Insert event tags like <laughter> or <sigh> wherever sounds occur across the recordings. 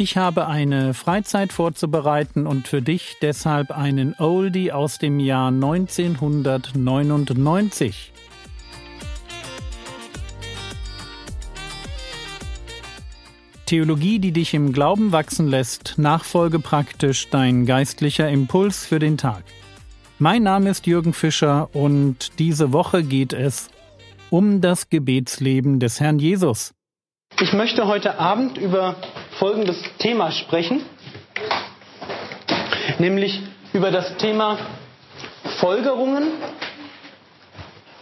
Ich habe eine Freizeit vorzubereiten und für dich deshalb einen Oldie aus dem Jahr 1999. Theologie, die dich im Glauben wachsen lässt, nachfolge praktisch dein geistlicher Impuls für den Tag. Mein Name ist Jürgen Fischer und diese Woche geht es um das Gebetsleben des Herrn Jesus. Ich möchte heute Abend über folgendes Thema sprechen, nämlich über das Thema Folgerungen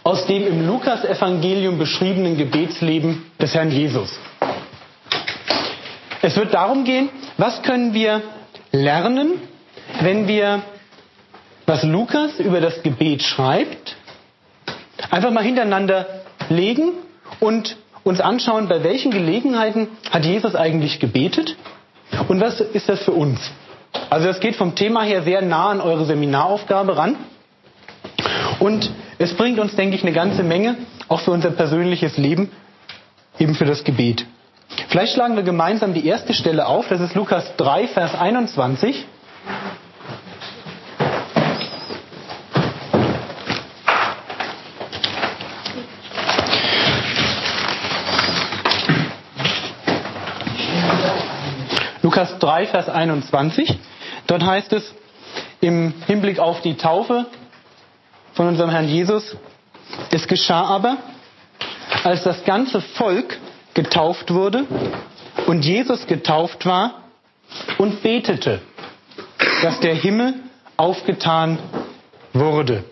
aus dem im Lukas-Evangelium beschriebenen Gebetsleben des Herrn Jesus. Es wird darum gehen, was können wir lernen, wenn wir, was Lukas über das Gebet schreibt, einfach mal hintereinander legen und uns anschauen, bei welchen Gelegenheiten hat Jesus eigentlich gebetet und was ist das für uns. Also das geht vom Thema her sehr nah an eure Seminaraufgabe ran und es bringt uns, denke ich, eine ganze Menge, auch für unser persönliches Leben, eben für das Gebet. Vielleicht schlagen wir gemeinsam die erste Stelle auf, das ist Lukas 3, Vers 21. Lukas 3, Vers 21. Dort heißt es im Hinblick auf die Taufe von unserem Herrn Jesus, es geschah aber, als das ganze Volk getauft wurde und Jesus getauft war und betete, dass der Himmel aufgetan wurde.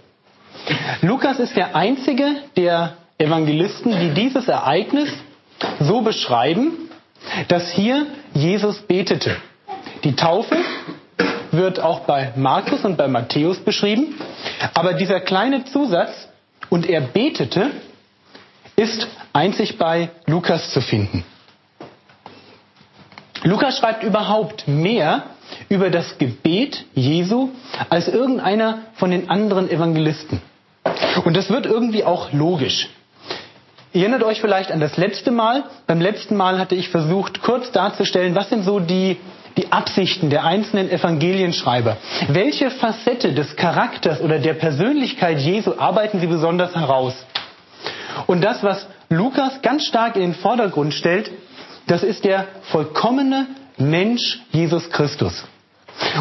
Lukas ist der einzige der Evangelisten, die dieses Ereignis so beschreiben, dass hier Jesus betete. Die Taufe wird auch bei Markus und bei Matthäus beschrieben, aber dieser kleine Zusatz, und er betete, ist einzig bei Lukas zu finden. Lukas schreibt überhaupt mehr über das Gebet Jesu als irgendeiner von den anderen Evangelisten. Und das wird irgendwie auch logisch. Ihr erinnert euch vielleicht an das letzte Mal. Beim letzten Mal hatte ich versucht, kurz darzustellen, was sind so die, die Absichten der einzelnen Evangelienschreiber. Welche Facette des Charakters oder der Persönlichkeit Jesu arbeiten sie besonders heraus? Und das, was Lukas ganz stark in den Vordergrund stellt, das ist der vollkommene Mensch Jesus Christus.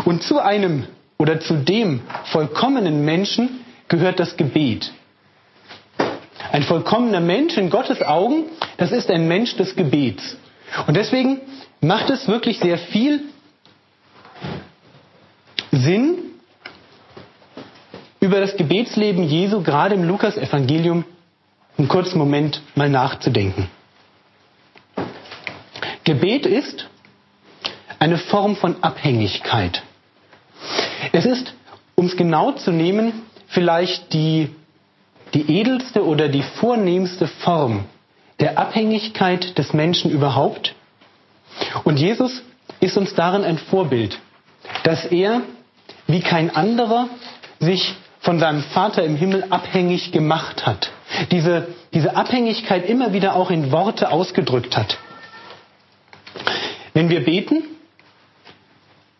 Und zu einem oder zu dem vollkommenen Menschen gehört das Gebet. Ein vollkommener Mensch in Gottes Augen, das ist ein Mensch des Gebets. Und deswegen macht es wirklich sehr viel Sinn, über das Gebetsleben Jesu gerade im Lukas-Evangelium einen kurzen Moment mal nachzudenken. Gebet ist eine Form von Abhängigkeit. Es ist, um es genau zu nehmen, vielleicht die die edelste oder die vornehmste Form der Abhängigkeit des Menschen überhaupt. Und Jesus ist uns darin ein Vorbild, dass er wie kein anderer sich von seinem Vater im Himmel abhängig gemacht hat. Diese, diese Abhängigkeit immer wieder auch in Worte ausgedrückt hat. Wenn wir beten,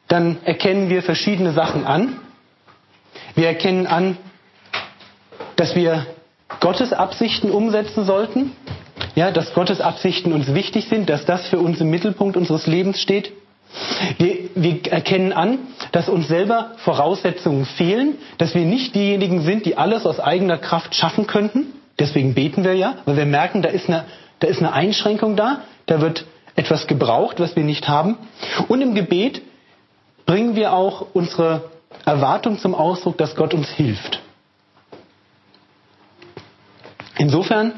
dann erkennen wir verschiedene Sachen an. Wir erkennen an, dass wir Gottes Absichten umsetzen sollten, ja, dass Gottes Absichten uns wichtig sind, dass das für uns im Mittelpunkt unseres Lebens steht. Wir, wir erkennen an, dass uns selber Voraussetzungen fehlen, dass wir nicht diejenigen sind, die alles aus eigener Kraft schaffen könnten. Deswegen beten wir ja, weil wir merken, da ist eine, da ist eine Einschränkung da, da wird etwas gebraucht, was wir nicht haben. Und im Gebet bringen wir auch unsere Erwartung zum Ausdruck, dass Gott uns hilft. Insofern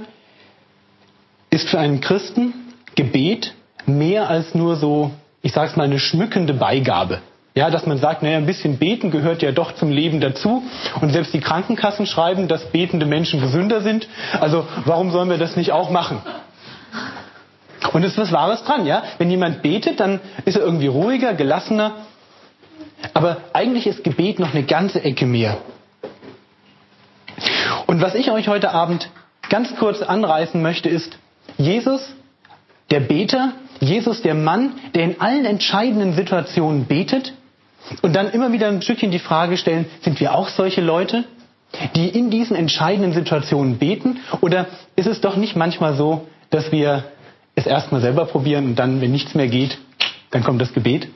ist für einen Christen Gebet mehr als nur so, ich sage es mal, eine schmückende Beigabe. Ja, dass man sagt, naja, ein bisschen beten gehört ja doch zum Leben dazu. Und selbst die Krankenkassen schreiben, dass betende Menschen gesünder sind. Also warum sollen wir das nicht auch machen? Und es ist was Wahres dran, ja? Wenn jemand betet, dann ist er irgendwie ruhiger, gelassener. Aber eigentlich ist Gebet noch eine ganze Ecke mehr. Und was ich euch heute Abend ganz kurz anreißen möchte, ist, Jesus, der Beter, Jesus der Mann, der in allen entscheidenden Situationen betet und dann immer wieder ein Stückchen die Frage stellen, sind wir auch solche Leute, die in diesen entscheidenden Situationen beten? Oder ist es doch nicht manchmal so, dass wir es erstmal selber probieren und dann, wenn nichts mehr geht, dann kommt das Gebet?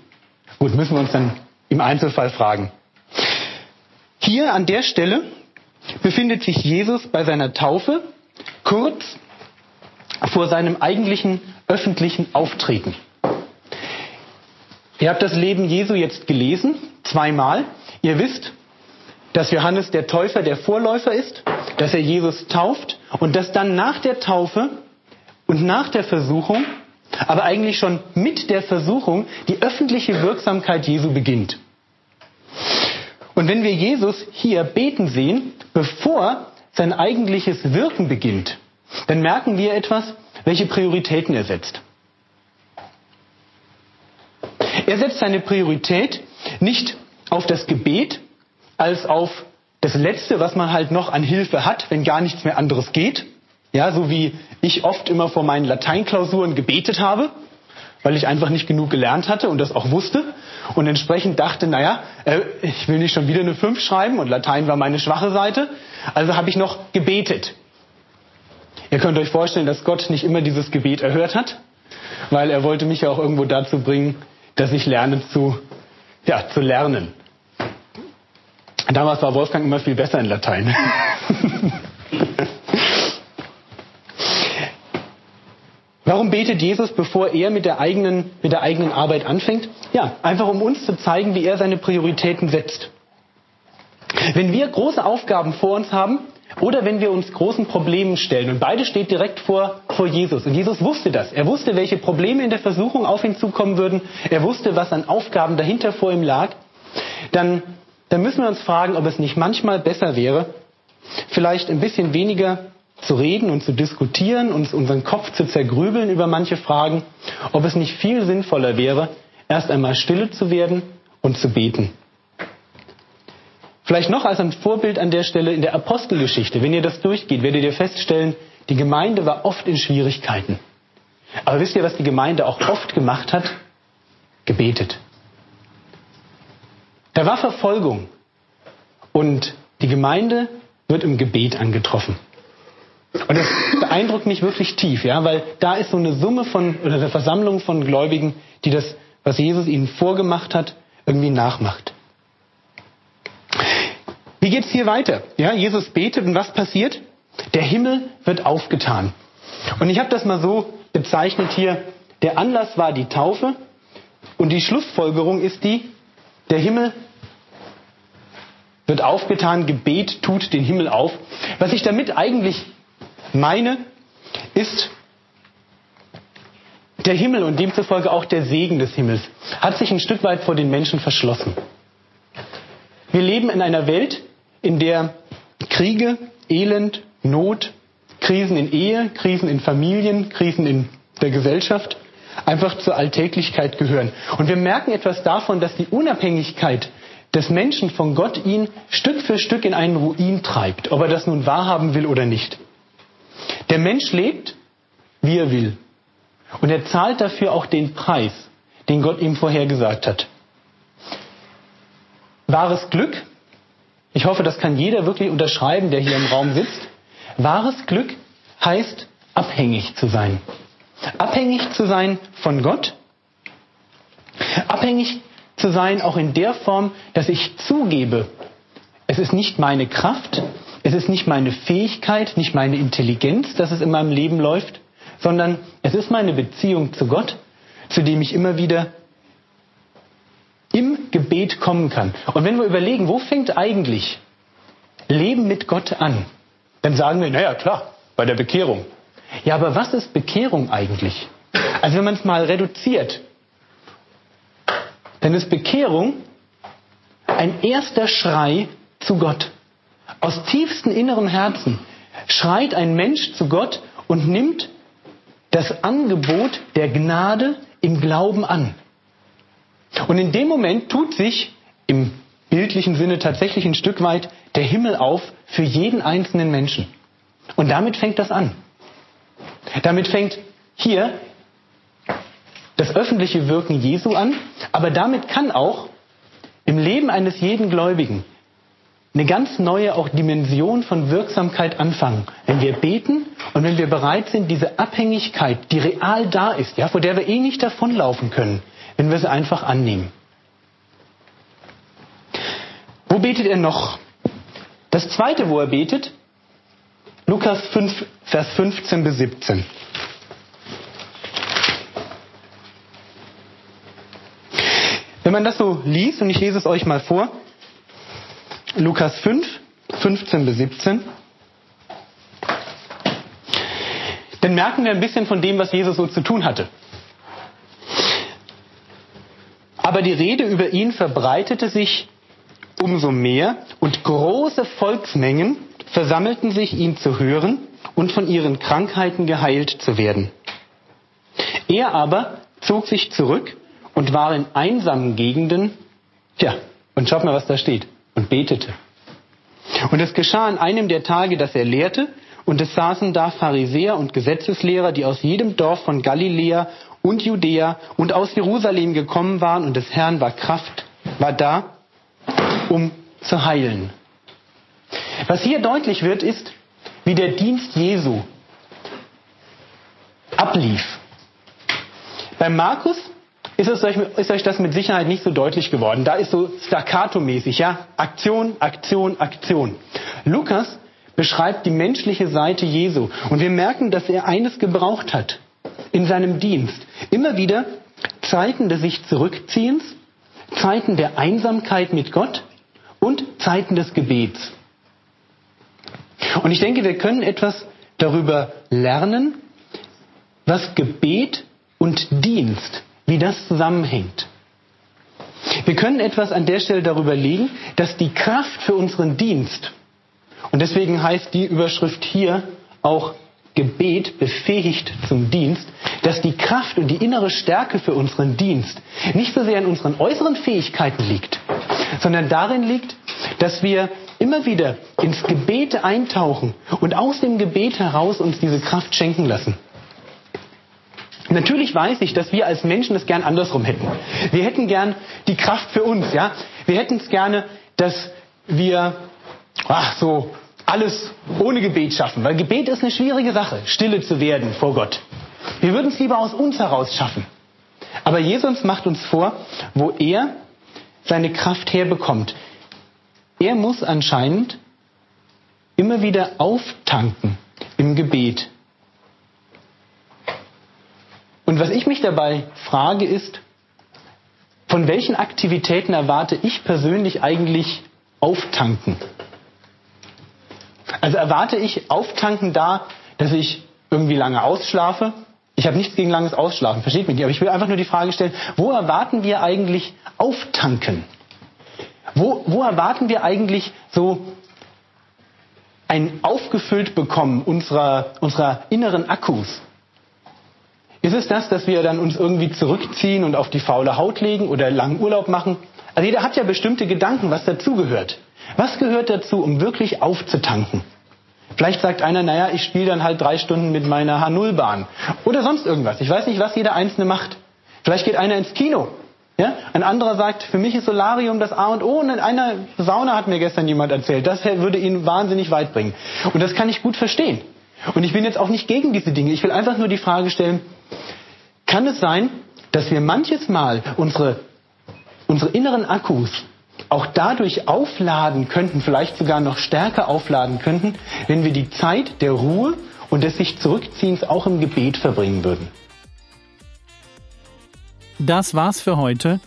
Gut, müssen wir uns dann im Einzelfall fragen. Hier an der Stelle befindet sich Jesus bei seiner Taufe kurz vor seinem eigentlichen öffentlichen Auftreten. Ihr habt das Leben Jesu jetzt gelesen, zweimal. Ihr wisst, dass Johannes der Täufer der Vorläufer ist, dass er Jesus tauft und dass dann nach der Taufe und nach der Versuchung, aber eigentlich schon mit der Versuchung, die öffentliche Wirksamkeit Jesu beginnt. Und wenn wir Jesus hier beten sehen, bevor sein eigentliches Wirken beginnt, dann merken wir etwas, welche Prioritäten er setzt. Er setzt seine Priorität nicht auf das Gebet als auf das Letzte, was man halt noch an Hilfe hat, wenn gar nichts mehr anderes geht. Ja, so wie ich oft immer vor meinen Lateinklausuren gebetet habe, weil ich einfach nicht genug gelernt hatte und das auch wusste und entsprechend dachte, naja, äh, ich will nicht schon wieder eine 5 schreiben und Latein war meine schwache Seite, also habe ich noch gebetet. Ihr könnt euch vorstellen, dass Gott nicht immer dieses Gebet erhört hat, weil er wollte mich ja auch irgendwo dazu bringen, dass ich lerne zu, ja, zu lernen. Damals war Wolfgang immer viel besser in Latein. <laughs> Warum betet Jesus, bevor er mit der, eigenen, mit der eigenen Arbeit anfängt? Ja, einfach um uns zu zeigen, wie er seine Prioritäten setzt. Wenn wir große Aufgaben vor uns haben, oder wenn wir uns großen Problemen stellen, und beide steht direkt vor, vor Jesus. Und Jesus wusste das. Er wusste, welche Probleme in der Versuchung auf ihn zukommen würden. Er wusste, was an Aufgaben dahinter vor ihm lag. Dann, dann müssen wir uns fragen, ob es nicht manchmal besser wäre, vielleicht ein bisschen weniger zu reden und zu diskutieren, uns unseren Kopf zu zergrübeln über manche Fragen, ob es nicht viel sinnvoller wäre, erst einmal stille zu werden und zu beten. Vielleicht noch als ein Vorbild an der Stelle in der Apostelgeschichte. Wenn ihr das durchgeht, werdet ihr feststellen, die Gemeinde war oft in Schwierigkeiten. Aber wisst ihr, was die Gemeinde auch oft gemacht hat? Gebetet. Da war Verfolgung. Und die Gemeinde wird im Gebet angetroffen. Und das beeindruckt mich wirklich tief, ja, weil da ist so eine Summe von, oder eine Versammlung von Gläubigen, die das, was Jesus ihnen vorgemacht hat, irgendwie nachmacht. Wie geht's hier weiter? Ja, Jesus betet und was passiert? Der Himmel wird aufgetan. Und ich habe das mal so bezeichnet hier. Der Anlass war die Taufe und die Schlussfolgerung ist die, der Himmel wird aufgetan, Gebet tut den Himmel auf. Was ich damit eigentlich meine, ist, der Himmel und demzufolge auch der Segen des Himmels hat sich ein Stück weit vor den Menschen verschlossen. Wir leben in einer Welt, in der Kriege, Elend, Not, Krisen in Ehe, Krisen in Familien, Krisen in der Gesellschaft einfach zur Alltäglichkeit gehören. Und wir merken etwas davon, dass die Unabhängigkeit des Menschen von Gott ihn Stück für Stück in einen Ruin treibt, ob er das nun wahrhaben will oder nicht. Der Mensch lebt, wie er will. Und er zahlt dafür auch den Preis, den Gott ihm vorhergesagt hat. Wahres Glück ich hoffe, das kann jeder wirklich unterschreiben, der hier im Raum sitzt. Wahres Glück heißt, abhängig zu sein. Abhängig zu sein von Gott. Abhängig zu sein auch in der Form, dass ich zugebe, es ist nicht meine Kraft, es ist nicht meine Fähigkeit, nicht meine Intelligenz, dass es in meinem Leben läuft, sondern es ist meine Beziehung zu Gott, zu dem ich immer wieder im Gebet kommen kann. Und wenn wir überlegen, wo fängt eigentlich Leben mit Gott an, dann sagen wir, naja, klar, bei der Bekehrung. Ja, aber was ist Bekehrung eigentlich? Also wenn man es mal reduziert, dann ist Bekehrung ein erster Schrei zu Gott. Aus tiefstem inneren Herzen schreit ein Mensch zu Gott und nimmt das Angebot der Gnade im Glauben an. Und in dem Moment tut sich im bildlichen Sinne tatsächlich ein Stück weit der Himmel auf für jeden einzelnen Menschen. Und damit fängt das an. Damit fängt hier das öffentliche Wirken Jesu an, aber damit kann auch im Leben eines jeden Gläubigen eine ganz neue auch Dimension von Wirksamkeit anfangen, wenn wir beten und wenn wir bereit sind, diese Abhängigkeit, die real da ist, ja, vor der wir eh nicht davonlaufen können, wenn wir sie einfach annehmen. Wo betet er noch? Das zweite, wo er betet, Lukas 5, Vers 15 bis 17. Wenn man das so liest, und ich lese es euch mal vor, Lukas 5, 15 bis 17, dann merken wir ein bisschen von dem, was Jesus so zu tun hatte. Aber die Rede über ihn verbreitete sich umso mehr und große Volksmengen versammelten sich, ihn zu hören und von ihren Krankheiten geheilt zu werden. Er aber zog sich zurück und war in einsamen Gegenden, ja, und schaut mal, was da steht, betete. Und es geschah an einem der Tage, dass er lehrte, und es saßen da Pharisäer und Gesetzeslehrer, die aus jedem Dorf von Galiläa und Judäa und aus Jerusalem gekommen waren, und des Herrn war Kraft, war da, um zu heilen. Was hier deutlich wird, ist, wie der Dienst Jesu ablief. Beim Markus ist, es euch, ist euch das mit Sicherheit nicht so deutlich geworden. Da ist so staccato-mäßig, ja? Aktion, Aktion, Aktion. Lukas beschreibt die menschliche Seite Jesu. Und wir merken, dass er eines gebraucht hat in seinem Dienst. Immer wieder Zeiten des sich Zurückziehens, Zeiten der Einsamkeit mit Gott und Zeiten des Gebets. Und ich denke, wir können etwas darüber lernen, was Gebet und Dienst, wie das zusammenhängt. Wir können etwas an der Stelle darüber legen, dass die Kraft für unseren Dienst, und deswegen heißt die Überschrift hier auch Gebet befähigt zum Dienst, dass die Kraft und die innere Stärke für unseren Dienst nicht so sehr in unseren äußeren Fähigkeiten liegt, sondern darin liegt, dass wir immer wieder ins Gebet eintauchen und aus dem Gebet heraus uns diese Kraft schenken lassen. Natürlich weiß ich, dass wir als Menschen es gern andersrum hätten. Wir hätten gern die Kraft für uns, ja. Wir hätten es gerne, dass wir ach, so alles ohne Gebet schaffen, weil Gebet ist eine schwierige Sache, stille zu werden vor Gott. Wir würden es lieber aus uns heraus schaffen. Aber Jesus macht uns vor, wo er seine Kraft herbekommt. Er muss anscheinend immer wieder auftanken im Gebet. Was ich mich dabei frage ist, von welchen Aktivitäten erwarte ich persönlich eigentlich auftanken? Also erwarte ich auftanken da, dass ich irgendwie lange ausschlafe? Ich habe nichts gegen langes Ausschlafen, versteht mich nicht, aber ich will einfach nur die Frage stellen, wo erwarten wir eigentlich auftanken? Wo, wo erwarten wir eigentlich so ein aufgefüllt bekommen unserer, unserer inneren Akkus? Ist es das, dass wir dann uns irgendwie zurückziehen und auf die faule Haut legen oder langen Urlaub machen? Also jeder hat ja bestimmte Gedanken, was dazugehört. Was gehört dazu, um wirklich aufzutanken? Vielleicht sagt einer, naja, ich spiele dann halt drei Stunden mit meiner H0-Bahn. Oder sonst irgendwas. Ich weiß nicht, was jeder Einzelne macht. Vielleicht geht einer ins Kino ja? Ein anderer sagt, für mich ist Solarium das A und O. Und in einer Sauna hat mir gestern jemand erzählt, das würde ihn wahnsinnig weit bringen. Und das kann ich gut verstehen. Und ich bin jetzt auch nicht gegen diese Dinge. Ich will einfach nur die Frage stellen, kann es sein, dass wir manches Mal unsere, unsere inneren Akkus auch dadurch aufladen könnten, vielleicht sogar noch stärker aufladen könnten, wenn wir die Zeit der Ruhe und des sich Zurückziehens auch im Gebet verbringen würden. Das war's für heute.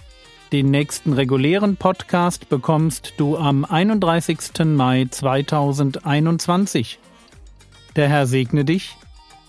Den nächsten regulären Podcast bekommst du am 31. Mai 2021. Der Herr segne dich,